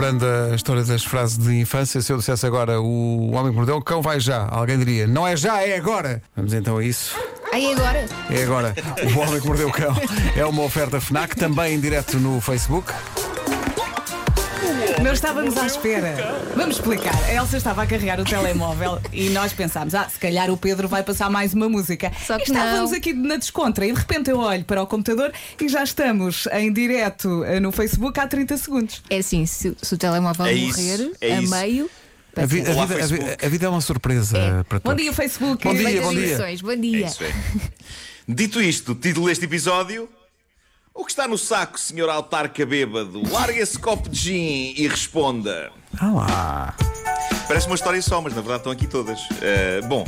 recuperando a história das frases de infância, se eu dissesse agora o homem que mordeu o cão vai já, alguém diria, não é já, é agora. Vamos então a isso. Aí agora? É agora. O homem que mordeu o cão é uma oferta FNAC, também em direto no Facebook. Não estávamos à espera. Vamos explicar. A Elsa estava a carregar o telemóvel e nós pensámos, ah, se calhar o Pedro vai passar mais uma música. Só que e estávamos não. aqui na descontra e de repente eu olho para o computador e já estamos em direto eh, no Facebook há 30 segundos. É assim, se, se o telemóvel É isso, morrer é a isso. meio. A, vi- a Olá, vida, a vida é uma surpresa É. para Bom todos. dia, Facebook. Bom dia, bom dia. Bom É dia. isso é. Dito isto, título deste episódio. O que está no saco, senhor autarca bêbado? Larga esse copo de gin e responda. Ah lá. Parece uma história só, mas na verdade estão aqui todas. Uh, bom,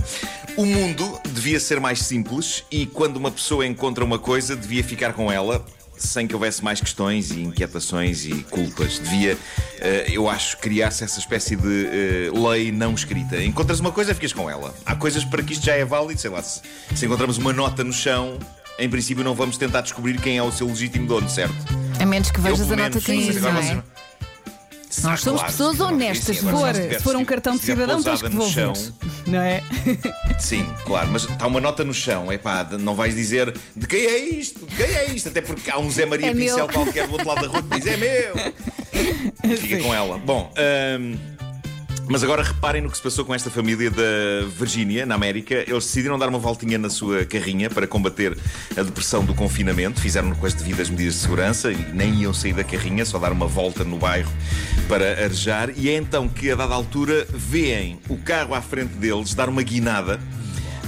o mundo devia ser mais simples e quando uma pessoa encontra uma coisa, devia ficar com ela. Sem que houvesse mais questões e inquietações e culpas. Devia, uh, eu acho, criar-se essa espécie de uh, lei não escrita. Encontras uma coisa, ficas com ela. Há coisas para que isto já é válido, sei lá, se, se encontramos uma nota no chão, em princípio não vamos tentar descobrir quem é o seu legítimo dono, certo? A menos que Eu, vejas pelo a nota que diz, não é? não- Nós somos claro, pessoas honestas. sim, Se for, se for um cartão de cidadão, tens que pousada no devolver. chão, Não é? Sim, claro, mas está uma nota no chão, é pá, não vais dizer de quem é isto, de quem é isto, até porque há um Zé Maria É Pincel meu. qualquer do outro lado da rua que diz é meu. Fica com ela. Bom, hum, mas agora reparem no que se passou com esta família da Virgínia, na América. Eles decidiram dar uma voltinha na sua carrinha para combater a depressão do confinamento. Fizeram com as devidas medidas de segurança e nem iam sair da carrinha, só dar uma volta no bairro para arejar. E é então que, a dada altura, veem o carro à frente deles dar uma guinada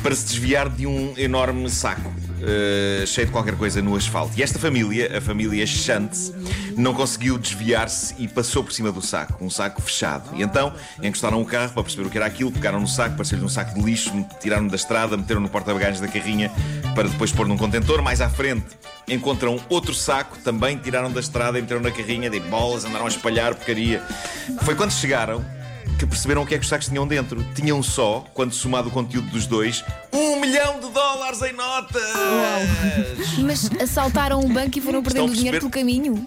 para se desviar de um enorme saco. Eh, cheio de qualquer coisa no asfalto. E esta família, a família Chante, não conseguiu desviar-se e passou por cima do saco, um saco fechado. E então encostaram o carro para perceber o que era aquilo, pegaram no saco, pareceu-lhe um saco de lixo, tiraram da estrada, meteram no porta-bagagens da carrinha para depois pôr num contentor. Mais à frente encontram outro saco, também tiraram da estrada e meteram na carrinha, de bolas, andaram a espalhar porcaria. Foi quando chegaram que perceberam o que é que os sacos tinham dentro. Tinham só, quando somado o conteúdo dos dois, um milhão de dólares em notas! Mas assaltaram um banco e foram perdendo dinheiro pelo perceber? caminho.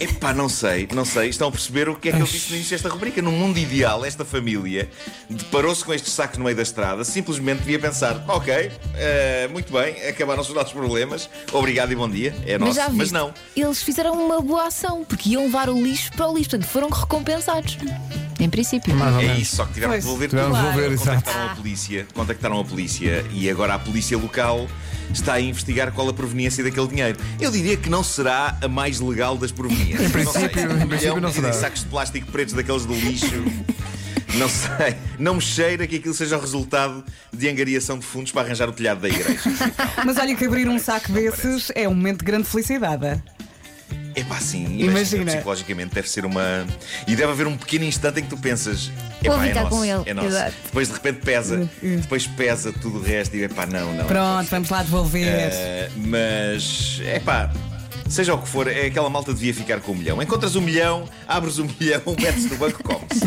Epá, não sei, não sei. Estão a perceber o que é que eu disse no início desta rubrica. No mundo ideal, esta família deparou-se com estes sacos no meio da estrada, simplesmente devia pensar: ok, eh, muito bem, acabaram-se os nossos problemas, obrigado e bom dia, é Mas nosso. Mas viste, não. eles fizeram uma boa ação, porque iam levar o lixo para o lixo, portanto foram recompensados. Em princípio. Mais ou É menos. isso, só que tiveram Pois, que devolver tiveram tudo. que devolver, exato. contactaram a polícia, contactaram a polícia e agora a polícia local está a investigar qual a proveniência daquele dinheiro. Eu diria que não será a mais legal das proveniências. Em princípio- em princípio não será. Sacos de plástico pretos daqueles do lixo. Não sei, não me cheira que aquilo seja o resultado de angariação de fundos para arranjar o telhado da igreja. Mas olha que abrir um saco desses é um momento de grande felicidade. É pá, sim, Imagina. Psicologicamente deve ser uma. E deve haver um pequeno instante em que tu pensas. Vou Epá, é nosso, com ele." é nosso. Exato. Depois de repente pesa, depois pesa tudo o resto e epá, não, não. Pronto, vamos lá devolver. Eh, mas, é pá, seja o que for, é aquela malta devia ficar com um milhão. Encontras um milhão, abres um milhão, metes no banco, comes.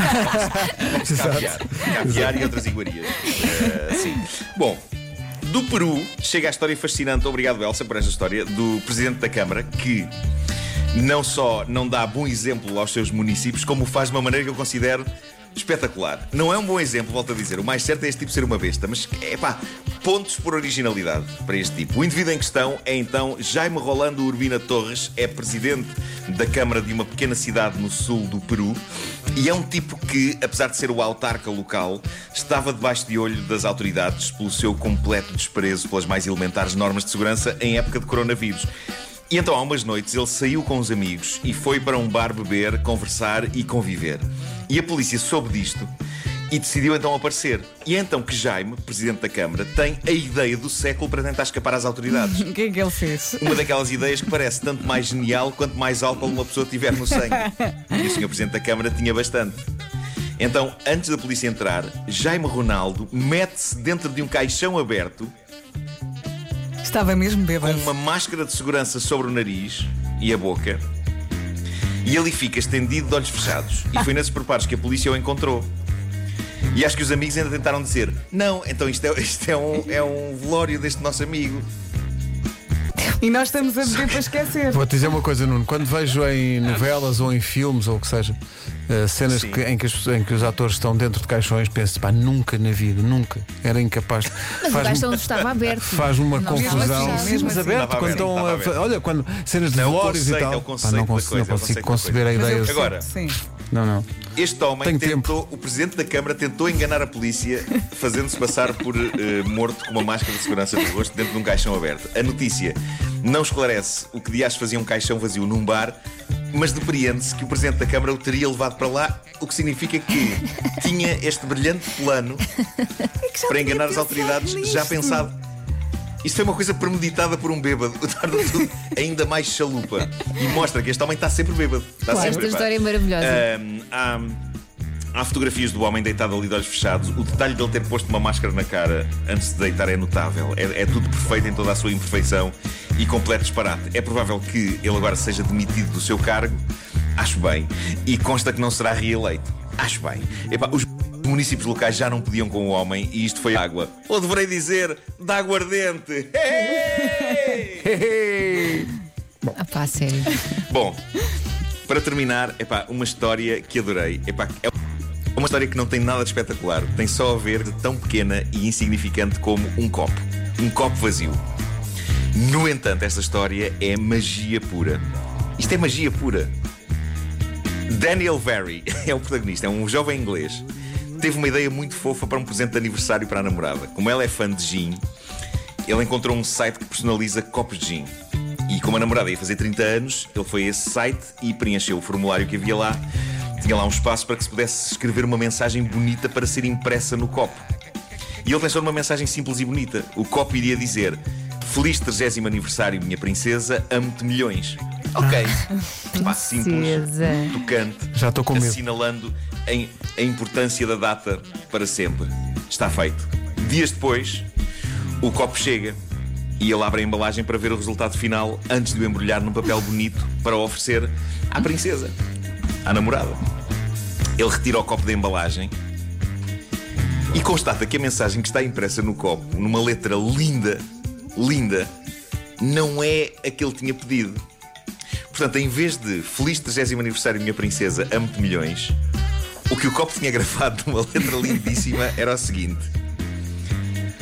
Comes caviar, caviar e outras iguarias. Eh, sim. Bom. Do Peru chega a história fascinante, obrigado Elsa por esta história, do Presidente da Câmara que não só não dá bom exemplo aos seus municípios, como o faz de uma maneira que eu considero espetacular. Não é um bom exemplo, volto a dizer. O mais certo é este tipo ser uma besta, mas é pá, pontos por originalidade para este tipo. O indivíduo em questão é então Jaime Rolando Urbina Torres, é presidente da Câmara de uma pequena cidade no sul do Peru e é um tipo que, apesar de ser o autarca local, estava debaixo de olho das autoridades pelo seu completo desprezo pelas mais elementares normas de segurança em época de coronavírus. E então, há umas noites, ele saiu com os amigos e foi para um bar beber, conversar e conviver. E a polícia soube disto e decidiu então aparecer. E é então que Jaime, presidente da Câmara, tem a ideia do século para tentar escapar às autoridades. O que é que ele fez? Uma daquelas ideias que parece tanto mais genial quanto mais álcool uma pessoa tiver no sangue. E o senhor Presidente da Câmara tinha bastante. Então, antes da polícia entrar, Jaime Ronaldo mete-se dentro de um caixão aberto Estava mesmo com bêbado. uma máscara de segurança sobre o nariz e a boca e ali fica estendido de olhos fechados. E foi nesses preparos que a polícia o encontrou. E acho que os amigos ainda tentaram dizer: Não, então isto é, isto é, um, é um velório deste nosso amigo. E nós estamos a beber para esquecer. Vou-te dizer uma coisa, Nuno. Quando vejo em novelas ou em filmes ou o que seja, eh, cenas que- em, que as em que os atores estão dentro de caixões, penso, pá, nunca na vida, nunca. Era incapaz. Mas o Faz-me- caixão estava aberto. Faz uma Não, confusão. mesmo assim, Sim, mesmo mas assim. aberto, Estava quando aberto, estão a aberto. Olha, quando cenas de é o velórios e tal. é o Pá, não consigo, coisa, não é o consigo conceber a Mas eu ideia. Agora- Sim. Não, não. Este homem Tenho tentou, o presidente da Câmara tentou enganar a polícia, fazendo-se passar por eh, morto com uma máscara de segurança no rosto dentro de um caixão aberto. A notícia não esclarece o que dias fazia um caixão vazio num bar, mas depreende-se que o presidente da Câmara o teria levado para lá, o que significa que tinha este brilhante plano para enganar as autoridades já pensado. Isto foi uma coisa premeditada por um bêbado, o torna tudo ainda mais chalupa. E mostra que este homem está sempre bêbado. Está Claro, sempre esta história é maravilhosa. Ahm, há, há fotografias do homem deitado ali de olhos fechados. O detalhe dele ter posto uma máscara na cara antes de deitar é notável. É, é tudo perfeito em toda a sua imperfeição e completo disparate. É provável que ele agora seja demitido do seu cargo. Acho bem. E consta que não será reeleito. Acho bem. Epá, os municípios locais já não podiam com o homem e isto foi água. Ou deverei dizer, da aguardente. Hey! Ah, pá, sério. Bom, para terminar, epá, uma história que adorei. Epá, é uma história que não tem nada de espetacular. Tem só a ver de tão pequena e insignificante como um copo. Um copo vazio. No entanto, esta história é magia pura. Isto é magia pura. Daniel Very é o protagonista, é um jovem inglês. Teve uma ideia muito fofa para um presente de aniversário para a namorada. Como ela é fã de gin, ele encontrou um site que personaliza copos de gin. E como a namorada ia fazer 30 anos, ele foi a esse site e preencheu o formulário que havia lá. Tinha lá um espaço para que se pudesse escrever uma mensagem bonita para ser impressa no copo. E ele pensou numa mensagem simples e bonita. O copo iria dizer: Feliz 30 aniversário, minha princesa, amo-te milhões. Ok. Pá, simples, Princesa. tocante, Já estou com medo. assinalando em- a importância da data para sempre. Está feito. Dias depois, o copo chega e ele abre a embalagem para ver o resultado final antes de o embrulhar num papel bonito para o oferecer à princesa, à namorada. Ele retira o copo da embalagem e constata que a mensagem que está impressa no copo, numa letra linda, linda, não é a que ele tinha pedido. Portanto, em vez de Feliz 30 aniversário, minha princesa, amo-te milhões, o que o copo tinha gravado numa letra lindíssima era o seguinte: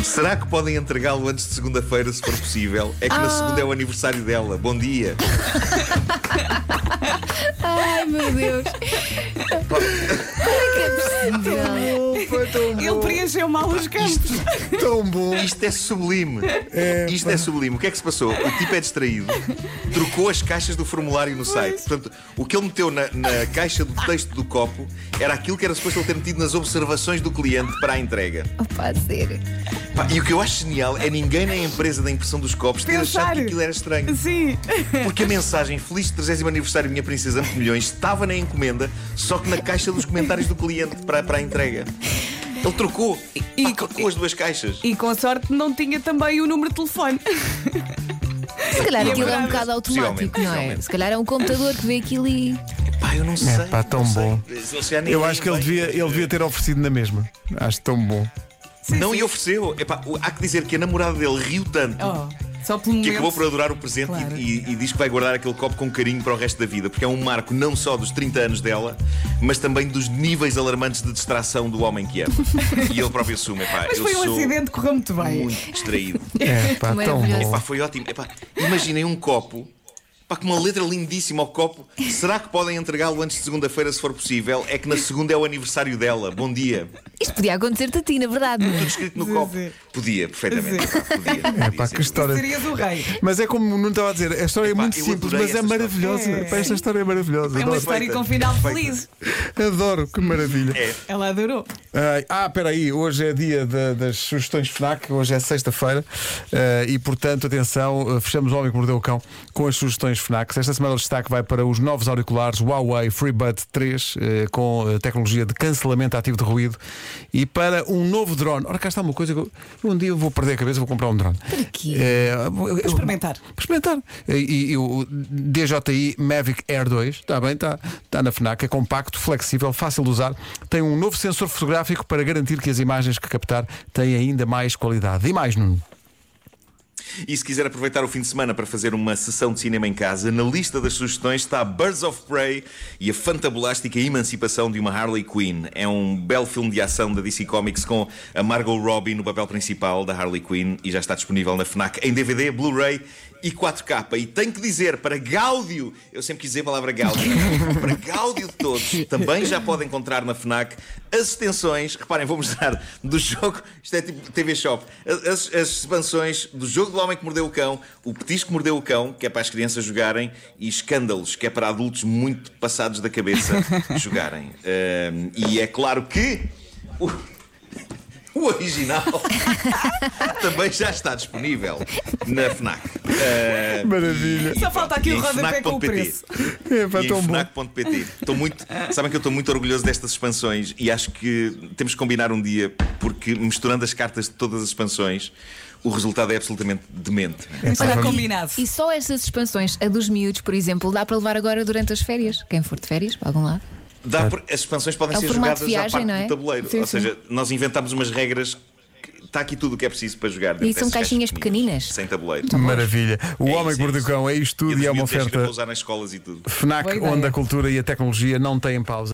Será que podem entregá-lo antes de segunda-feira, se for possível? É que na segunda é o aniversário dela. Bom dia. Ai meu Deus. Tão Ele preencheu mal os campos. tão bom. Isto é sublime. Isto é sublime. O que é que se passou? O tipo é distraído, trocou as caixas do formulário no site. Portanto, o que ele meteu na, na caixa do texto do copo era aquilo que era suposto ele ter metido nas observações do cliente para a entrega. Opa, sério. Pá, e o que eu acho genial é ninguém na empresa da impressão dos copos ter Pensar. achado que aquilo era estranho. Sim. Porque a mensagem Feliz 30 aniversário, minha princesa milhões estava na encomenda, só que na caixa dos comentários do cliente para, para a entrega. Ele trocou. E- Pá, trocou as duas caixas. E com sorte não tinha também o número de telefone. Se calhar E aquilo é um bocado automático, não é? Se calhar é um computador que vê aquilo e. Pá, eu não sei. pá, tão não sei. bom. Nem- Eu acho que ele devia, ele devia ter oferecido na mesma. Acho tão bom. Não, e ofereceu. Epá, há que dizer que a namorada dele riu tanto. Oh, só pelo Que momento. acabou por adorar o presente Claro. e, e- e diz que vai guardar aquele copo com carinho para o resto da vida, porque é um marco não só dos 30 anos dela, mas também dos níveis alarmantes de distração do homem que ama. e ele próprio assume, epá, Mas eu foi um sou acidente, correu muito bem. muito distraído. É, pá, tão bom. Epá, foi ótimo. Epá, imaginem um copo. Pá, com uma letra lindíssima ao copo. Será que podem entregá-lo antes de segunda-feira, se for possível? É que na segunda é o aniversário dela. Bom dia. Isto podia acontecer-te a ti, na verdade. é? Tudo escrito no Sim, copo. sim. Podia, perfeitamente. Sim. Epá, podia. É podia pá, ser. que história. Serias o rei. Mas é como não estava a dizer, a história é Epá, muito eu simples, adorei mas é maravilhosa. É. Pá, esta história é maravilhosa. É uma Adoro. história com final Perfeita. feliz. Adoro, que maravilha. É. Ela adorou. Ai, ah, espera aí, hoje é dia da- das sugestões FNAC, hoje é sexta-feira eh, e, portanto, atenção, eh, fechamos o Homem que Mordeu o Cão com as sugestões FNAC. Esta semana o destaque vai para os novos auriculares Huawei FreeBuds 3 eh, com eh, tecnologia de cancelamento ativo de ruído e para um novo drone. Ora, cá está uma coisa que eu, eu um dia vou perder a cabeça, vou comprar um drone. Para quê? Eu- eu- experimentar. para experimentar. E, e o DJI Mavic Air 2, está bem, está, está na FNAC, é compacto, flexível, fácil de usar, tem um novo sensor fotográfico para garantir que as imagens que captar têm ainda mais qualidade. E mais, Nuno? E se quiser aproveitar o fim de semana para fazer uma sessão de cinema em casa, na lista das sugestões está Birds of Prey e a fantabulástica emancipação de uma Harley Quinn. É um belo filme de ação da DC Comics com a Margot Robbie no papel principal da Harley Quinn e já está disponível na FNAC em DVD, Blu-ray e 4K. E tenho que dizer, para Gáudio, eu sempre quis dizer a palavra Gáudio, para Gáudio de todos, também já pode encontrar na FNAC as extensões, reparem, vou mostrar, do jogo, isto é tipo TV Shop, as, as expansões do jogo do Homem que Mordeu o Cão, o Petisco que Mordeu o Cão, que é para as crianças jogarem, e Escândalos, que é para adultos muito passados da cabeça jogarem. Um, e é claro que. O... O original também já está disponível na FNAC. Uh, Maravilha. Só falta aqui o rodapé com o preço. É, pá, e tão. FNAC.pt. Estou muito. Sabem que eu estou muito orgulhoso destas expansões e acho que temos que combinar um dia, porque misturando as cartas de todas as expansões, o resultado é absolutamente demente. Está vamos- combinado. E só estas expansões, a dos miúdos, por exemplo, dá para levar agora durante as férias. Quem for de férias, para algum lado. Dá por- as expansões podem É ser jogadas de à viagem, parte não é? do tabuleiro. Sim, Ou sim. seja, nós inventámos umas regras. que- Está aqui tudo o que é preciso para jogar. E são caixinhas pequeninas. Sem tabuleiro. Maravilha. O É Homem isso, que Mordeu o isso. Cão é isto tudo e é uma é oferta usar nas escolas e tudo. FNAC, onde a cultura e a tecnologia não têm pausa.